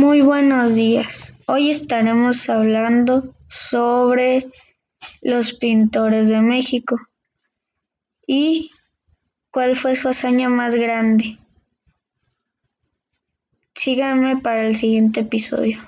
Muy buenos días. Hoy estaremos hablando sobre los pintores de México y cuál fue su hazaña más grande. Síganme para el siguiente episodio.